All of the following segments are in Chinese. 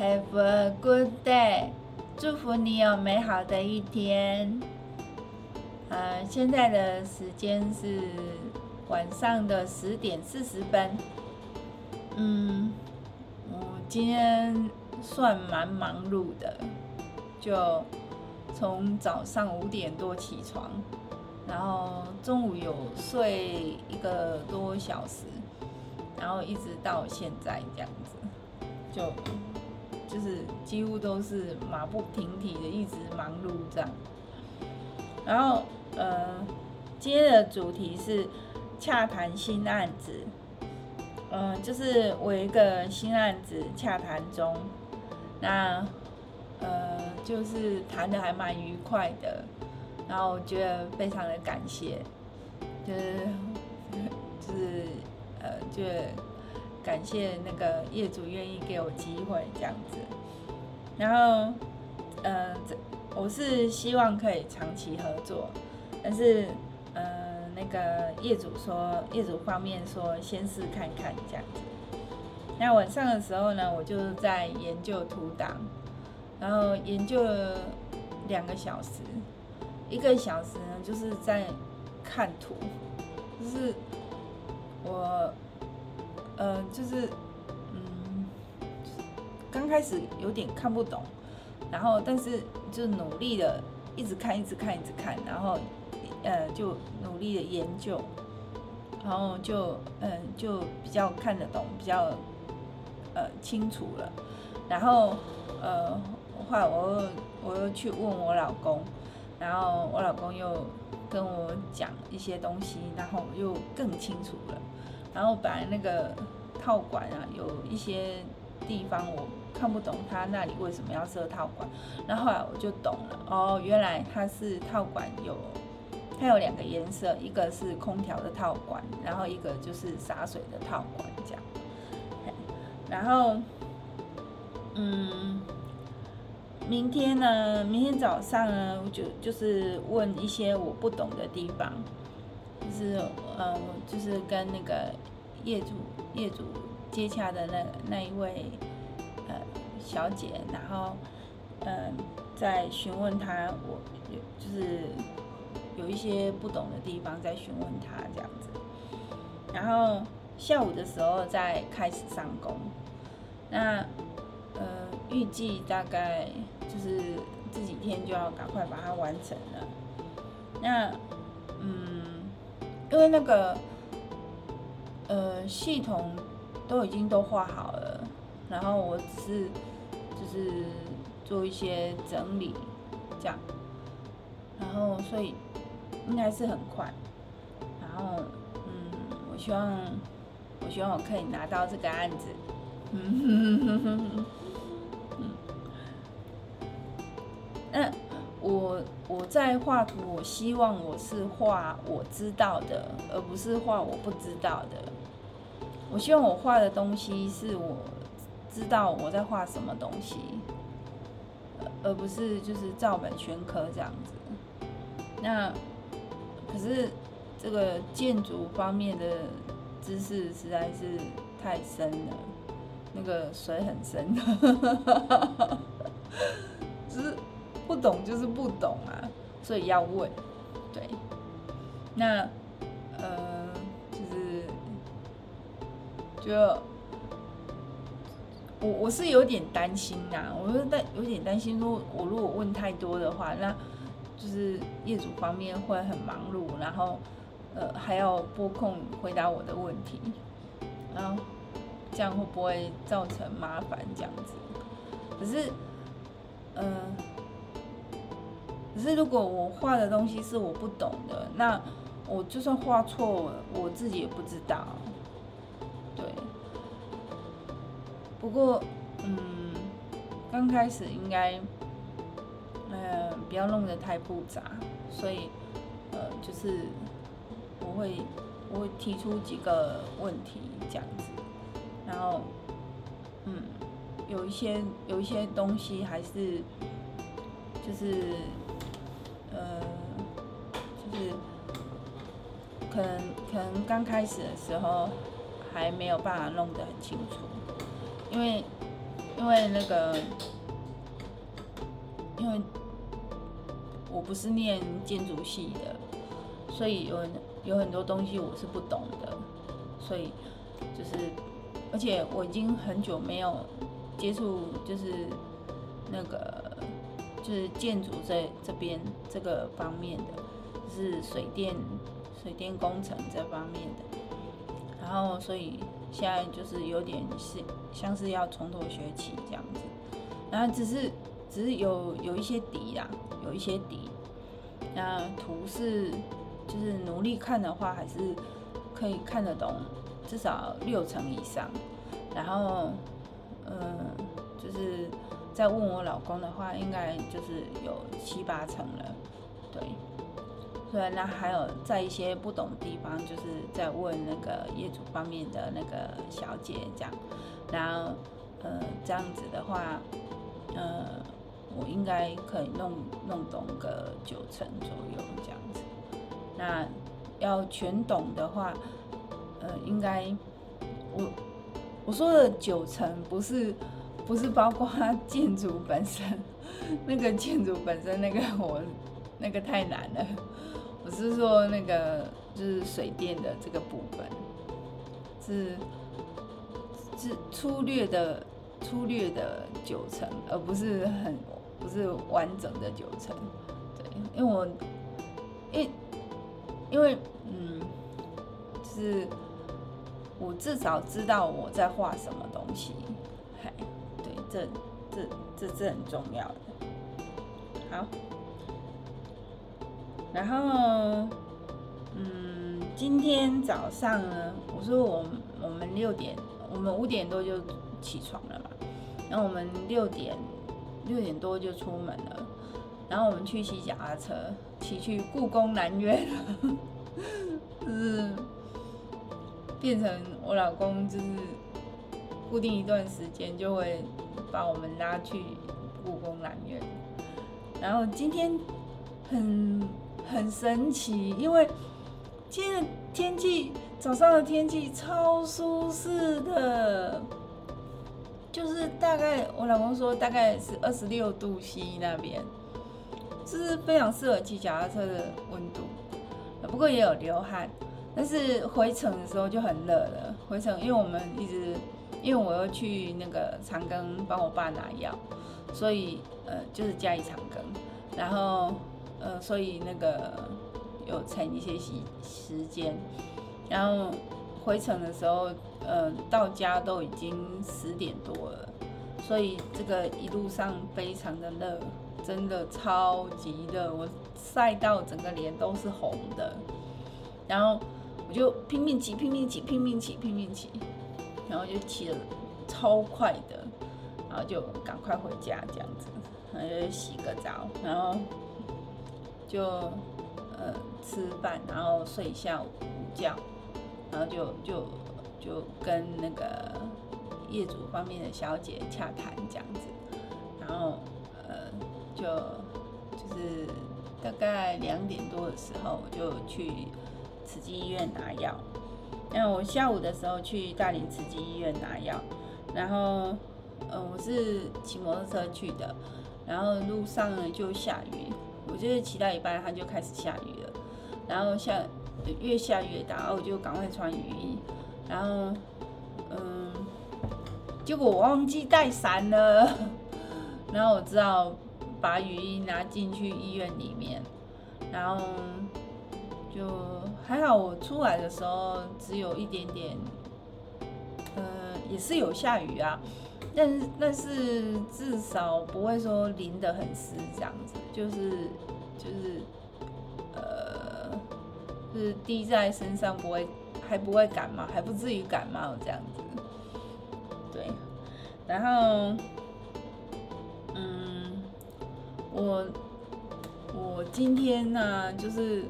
Have a good day，祝福你有美好的一天。呃，现在的时间是晚上的十点四十分。嗯，我今天算蛮忙碌的，就从早上五点多起床。然后中午有睡一个多小时，然后一直到现在这样子，就就是几乎都是马不停蹄的一直忙碌这样。然后呃，今天的主题是洽谈新案子，嗯、就是我一个新案子洽谈中，那呃就是谈的还蛮愉快的。然后我觉得非常的感谢，就是 就是呃，就感谢那个业主愿意给我机会这样子。然后呃，我是希望可以长期合作，但是呃，那个业主说，业主方面说先试看看这样子。那晚上的时候呢，我就在研究图档，然后研究了两个小时。一个小时呢，就是在看图，就是我，呃，就是，嗯，刚开始有点看不懂，然后但是就努力的一直看，一直看，一直看，然后，呃，就努力的研究，然后就，嗯、就比较看得懂，比较，呃，清楚了，然后，呃，后来我又我又去问我老公。然后我老公又跟我讲一些东西，然后又更清楚了。然后本来那个套管啊，有一些地方我看不懂，他那里为什么要设套管？然后后来我就懂了，哦，原来它是套管有，它有两个颜色，一个是空调的套管，然后一个就是洒水的套管这样。然后，嗯。明天呢？明天早上呢？我就就是问一些我不懂的地方，是呃，就是跟那个业主业主接洽的那那一位呃小姐，然后嗯、呃，在询问她，我就是有一些不懂的地方在询问她这样子，然后下午的时候再开始上工，那呃预计大概。就是这几天就要赶快把它完成了。那，嗯，因为那个，呃，系统都已经都画好了，然后我只是就是做一些整理，这样，然后所以应该是很快。然后，嗯，我希望我希望我可以拿到这个案子。嗯哼哼哼哼。那 我我在画图，我希望我是画我知道的，而不是画我不知道的。我希望我画的东西是我知道我在画什么东西，而不是就是照本宣科这样子。那可是这个建筑方面的知识实在是太深了，那个水很深，只是。不懂就是不懂啊，所以要问，对。那呃，就是就我我是有点担心呐，我是担有点担心说，我如果问太多的话，那就是业主方面会很忙碌，然后呃还要拨空回答我的问题，然后这样会不会造成麻烦这样子？可是，呃。可是，如果我画的东西是我不懂的，那我就算画错了，我自己也不知道。对。不过，嗯，刚开始应该，呃，不要弄得太复杂，所以，呃，就是我会我会提出几个问题这样子，然后，嗯，有一些有一些东西还是，就是。呃，就是可能可能刚开始的时候还没有办法弄得很清楚，因为因为那个，因为我不是念建筑系的，所以有有很多东西我是不懂的，所以就是，而且我已经很久没有接触，就是那个就是建筑这这边这个方面的，就是水电水电工程这方面的，然后所以。现在就是有点是像是要从头学起这样子，然后只是只是有有一些底啦，有一些底。那图是就是努力看的话，还是可以看得懂至少六成以上。然后嗯，就是再问我老公的话，应该就是有七八成了，对。对，那还有在一些不懂地方，就是在问那个业主方面的那个小姐这样，然后呃这样子的话，呃我应该可以弄弄懂个九成左右这样子。那要全懂的话，呃应该我我说的九成不是不是包括建筑本身，那个建筑本身那个我那个太难了。我是说那个就是水电的这个部分，是是粗略的粗略的九成，而不是很不是完整的九成。对，因为我因因为嗯，就是我至少知道我在画什么东西。嘿，这这这这很重要的。好。然后，嗯，今天早上呢，我说我我们六点，我们五点多就起床了嘛，然后我们六点六点多就出门了，然后我们去骑脚踏车，骑去故宫南院，就是变成我老公就是固定一段时间就会把我们拉去故宫南院，然后今天很。很神奇，因为今天的天气，早上的天气超舒适的，就是大概我老公说大概是二十六度 C 那边，这是非常适合骑脚踏车的温度。不过也有流汗，但是回程的时候就很热了。回程因为我们一直，因为我要去那个长庚帮我爸拿药，所以呃就是嘉义长庚，然后。呃，所以那个有乘一些时时间，然后回程的时候，呃，到家都已经十点多了，所以这个一路上非常的热，真的超级热，我晒到整个脸都是红的，然后我就拼命骑，拼命骑，拼命骑，拼命骑，然后就骑了超快的，然后就赶快回家这样子，然后就洗个澡，然后。就呃吃饭，然后睡一下午觉，然后就就就跟那个业主方面的小姐洽谈这样子，然后呃就就是大概两点多的时候，我就去慈济医院拿药。因为我下午的时候去大林慈济医院拿药，然后呃我是骑摩托车去的，然后路上呢就下雨。我就是骑到一半，它就开始下雨了，然后下越下越大，然后我就赶快穿雨衣，然后嗯，结果我忘记带伞了，然后我只好把雨衣拿进去医院里面，然后就还好，我出来的时候只有一点点，呃，也是有下雨啊。但是但是至少不会说淋得很湿这样子，就是就是呃，是滴在身上不会还不会感冒，还不至于感冒这样子。对，然后嗯，我我今天呢、就是。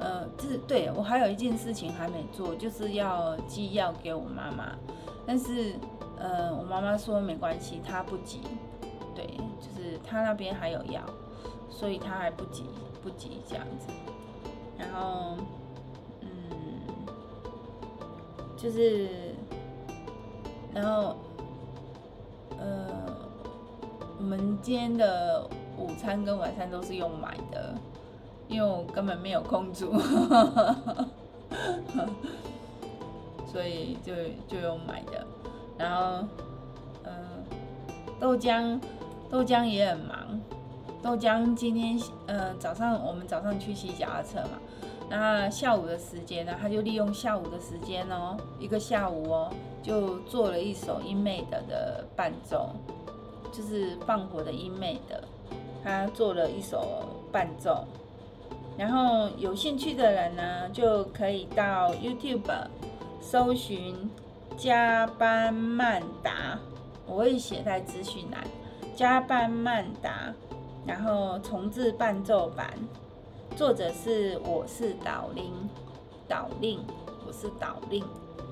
呃，这对我还有一件事情还没做，就是要寄药给我妈妈，但是呃，我妈妈说没关系，她不急，对，就是她那边还有药，所以她还不急，不急这样子。然后，嗯，就是然后，呃，我们今天的午餐跟晚餐都是用买的，因为我根本没有空煮，所以就就用买的。然后，呃，豆浆，豆浆也很忙。豆浆今天呃早上我们早上去洗脚踏车嘛，那下午的时间呢，他就利用下午的时间哦，一个下午哦，就做了一首英美的的伴奏，就是放火的英美的，他做了一首伴奏，然后有兴趣的人呢，就可以到 YouTube 搜寻加班曼达，我会写在资讯栏，加班曼达。然后重制伴奏版，作者是我是导令，导令，我是导令，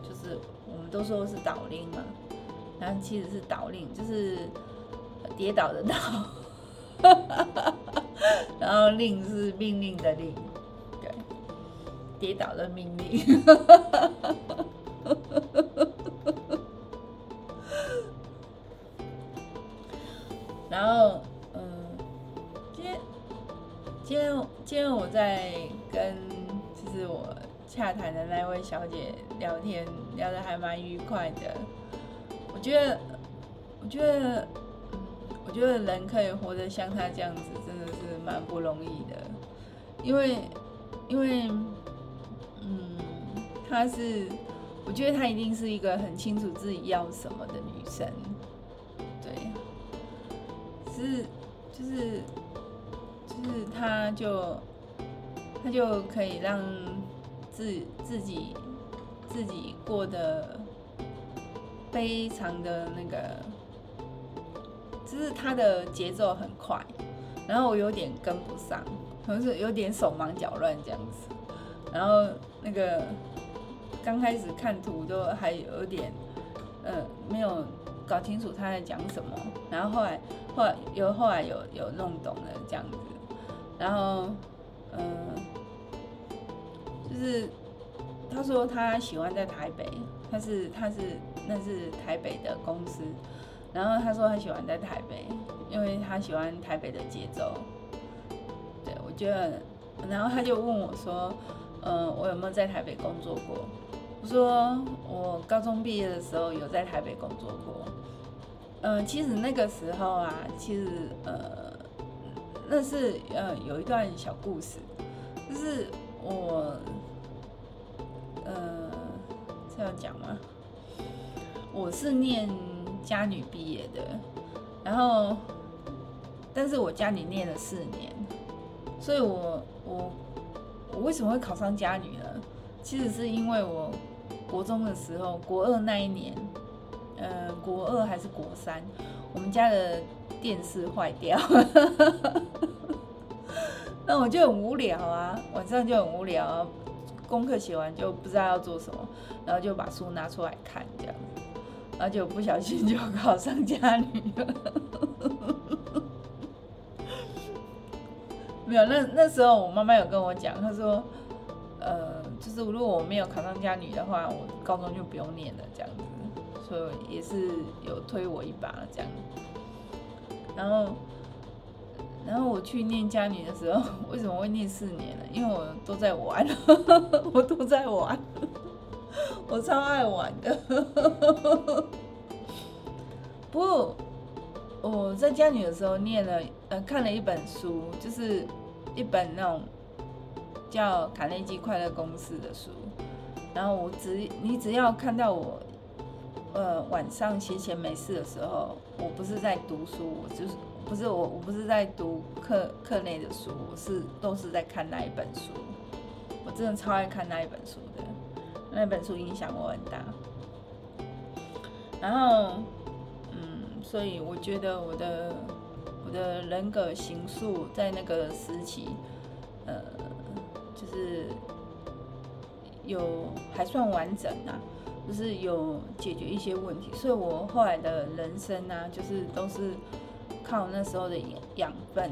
就是我们都说是导令嘛，然后其实是导令，就是跌倒的倒，然令是命令的令，对，跌倒的命令，然后。嗯今天，今天今天我在跟就是我洽谈的那位小姐聊天，聊得还蛮愉快的。我觉得，我觉得，我觉得人可以活得像她这样子，蛮不容易的。因为，因为，嗯，她是，我觉得她一定是一个很清楚自己要什么的女生。对，是，就是。就是他就他就可以让自自己自己过得非常的那个，就是他的节奏很快，然后我有点跟不上，可能是有点手忙脚乱这样子，然后那个刚开始看图都还有点呃没有搞清楚他在讲什么，然后后来后来有后来有有弄懂了这样子。然后，嗯、就是他说他喜欢在台北，他是他是那是台北的公司，然后他说他喜欢在台北，因为他喜欢台北的节奏。对，我觉得，然后他就问我说，嗯、呃，我有没有在台北工作过？我说我高中毕业的时候有在台北工作过。嗯、呃，其实那个时候啊，其实呃。那是呃有一段小故事，就是我呃这样讲吗？我是念家女毕业的，然后但是我家里念了四年，所以我我我为什么会考上家女呢？其实是因为我国中的时候，国二那一年，呃国二还是国三，我们家的。电视坏掉，那我就很无聊啊，晚上就很无聊，功课写完就不知道要做什么，然后就把书拿出来看这样，而且我不小心就考上家女了。没有，那那时候我妈妈有跟我讲，她说，呃，就是如果我没有考上家女的话，我高中就不用念了这样子，所以也是有推我一把这样。然后，然后我去念家女的时候，为什么会念四年呢？因为我都在玩，我都在玩，我超爱玩的。不过我在家里的时候念了，呃，看了一本书，就是一本那种叫《卡内基快乐公司》的书。然后我只你只要看到我。呃，晚上闲闲没事的时候，我不是在读书，我就是不是我，我不是在读课课内的书，我是都是在看那一本书。我真的超爱看那一本书的，那本书影响我很大。然后，嗯，所以我觉得我的我的人格形塑在那个时期，呃，就是有还算完整啊。就是有解决一些问题，所以我后来的人生呢、啊，就是都是靠那时候的养分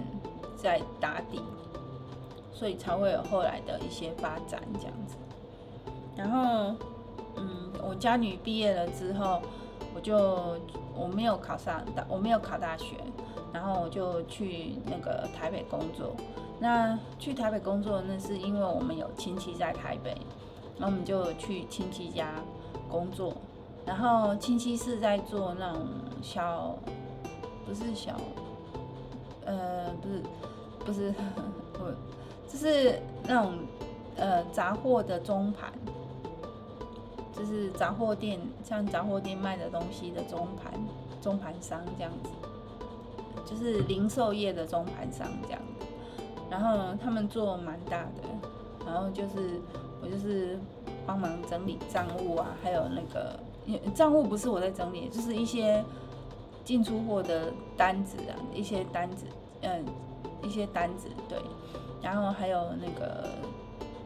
在打底，所以才会有后来的一些发展这样子。然后，嗯，我家女毕业了之后，我就我没有考上大，我没有考大学，然后我就去那个台北工作。那去台北工作，那是因为我们有亲戚在台北，然后我们就去亲戚家工作。然后亲戚是在做那种小，不是小，呃，不是，不是，不，就是那种呃杂货的中盘，就是杂货店，像杂货店卖的东西的中盘，中盘商这样子，就是零售业的中盘商这样。然后他们做蛮大的，然后就是我就是帮忙整理账务啊，还有那个账务不是我在整理，就是一些进出货的单子啊，一些单子，嗯，一些单子对，然后还有那个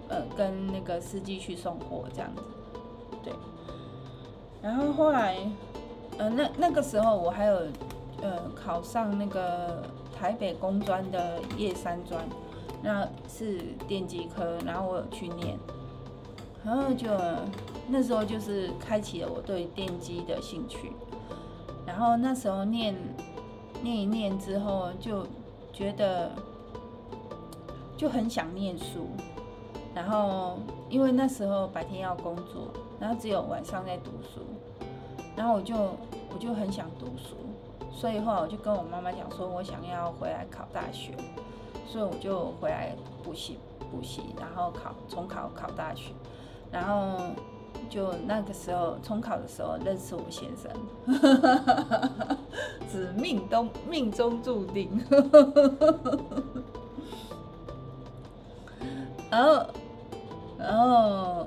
呃跟那个司机去送货这样子，对，然后后来呃那那个时候我还有呃考上那个。台北工专的叶三专，那是电机科，然后我有去念，然后就那时候就是开启了我对电机的兴趣，然后那时候念念一念之后，就觉得就很想念书，然后因为那时候白天要工作，然后只有晚上在读书，然后我就我就很想读书。所以后来我就跟我妈妈讲说，我想要回来考大学，所以我就回来补习补习，然后考重考考大学，然后就那个时候重考的时候认识我先生，只命都命中注定，然 后然后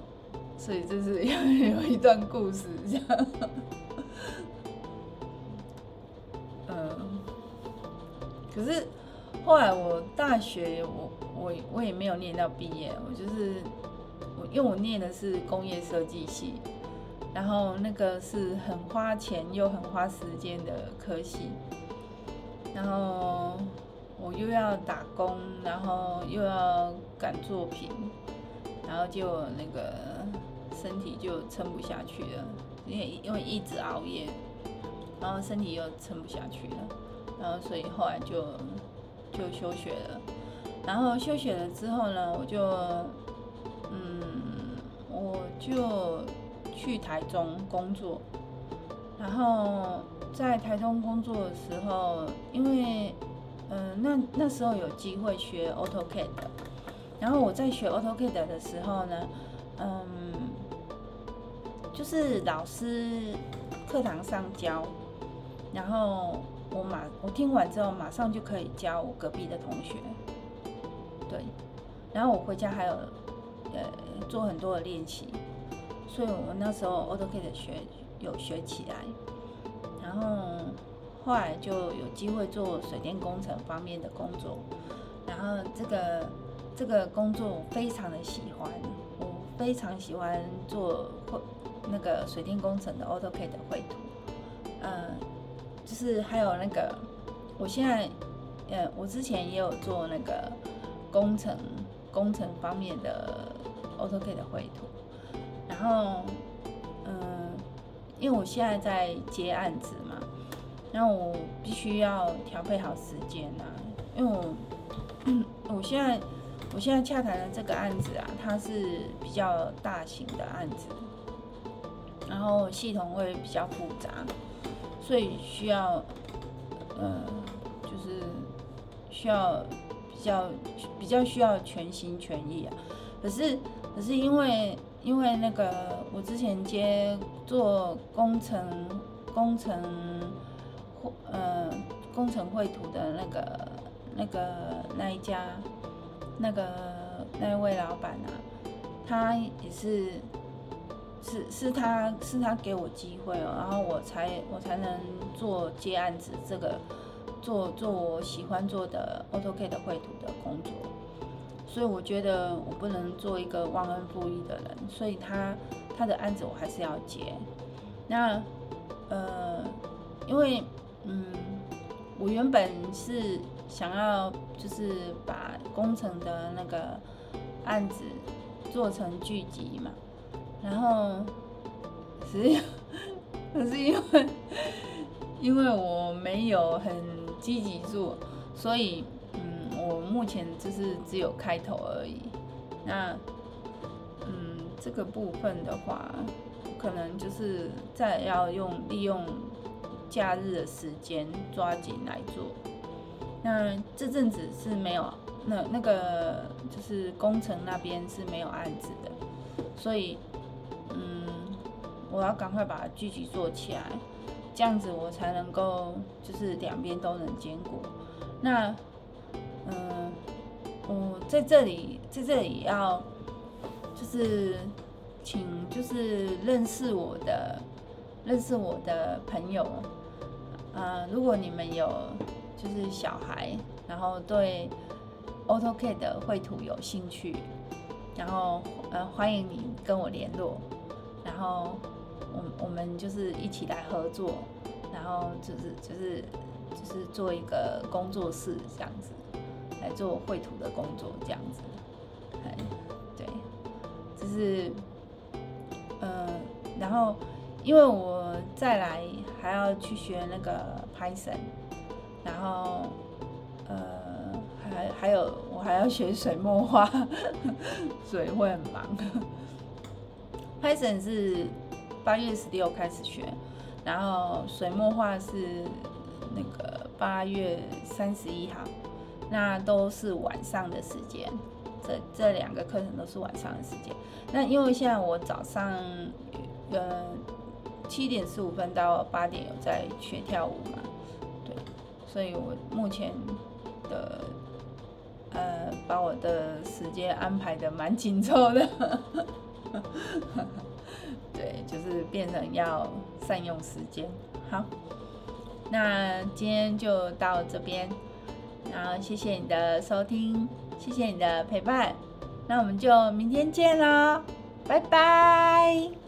所以就是有有一段故事这样。可是后来我大学我我我也没有念到毕业，我就是我因为我念的是工业设计系，然后那个是很花钱又很花时间的科系，然后我又要打工，然后又要赶作品，然后就那个身体就撑不下去了，因为因为一直熬夜，然后身体又撑不下去了。然后，所以后来就就休学了。然后休学了之后呢，我就嗯，我就去台中工作。然后在台中工作的时候，因为嗯、那那时候有机会学 AutoCAD 的。然后我在学 AutoCAD 的时候呢，嗯，就是老师课堂上教，然后。我马我听完之后，马上就可以教我隔壁的同学，对，然后我回家还有呃做很多的练习，所以我那时候 AutoCAD 学有学起来，然后后来就有机会做水电工程方面的工作，然后这个这个工作我非常的喜欢，我非常喜欢做绘那个水电工程的 AutoCAD 的绘图，嗯。就是还有那个，我现在，呃，我之前也有做那个工程工程方面的 AutoCAD 的绘图，然后，嗯、因为我现在在接案子嘛，然后我必须要调配好时间啊，因为我，我现在我现在洽谈的这个案子啊，它是比较大型的案子，然后系统会比较复杂。所以需要，呃，就是需要比较比较需要全心全意啊。可是可是因为因为那个我之前接做工程工程绘呃工程绘图的那个那个那一家那个那位老板啊，他也是。是是他是他给我机会哦，然后我才我才能做接案子，这个做做我喜欢做的 AutoCAD 的绘图的工作，所以我觉得我不能做一个忘恩负义的人，所以他他的案子我还是要接。那呃，因为嗯，我原本是想要就是把工程的那个案子做成剧集嘛。然后，实际可是因为 因为我没有很积极做，所以嗯，我目前就是只有开头而已。那嗯，这个部分的话，可能就是再要用利用假日的时间抓紧来做。那这阵子是没有那那个就是工程那边是没有案子的，所以嗯，我要赶快把它积极做起来，这样子我才能够就是两边都能兼顾。那嗯，我在这里在这里要就是请就是认识我的认识我的朋友，呃，如果你们有。就是小孩，然后对 AutoCAD 的绘图有兴趣，然后呃欢迎你跟我联络，然后我我们就是一起来合作，然后就是就是就是做一个工作室这样子来做绘图的工作这样子，哎对，就是呃然后因为我再来还要去学那个 Python。然后，呃，还还有我还要学水墨画，所以会很忙。Python 是八月十六开始学，然后水墨画是那个八月三十一号，那都是晚上的时间。这这两个课程都是晚上的时间。那因为现在我早上呃七点十五分到八点有在学跳舞嘛。所以我目前的呃，把我的时间安排得蛮紧凑的，对，就是变成要善用时间。好，那今天就到这边，然后谢谢你的收听，谢谢你的陪伴，那我们就明天见喽，拜拜。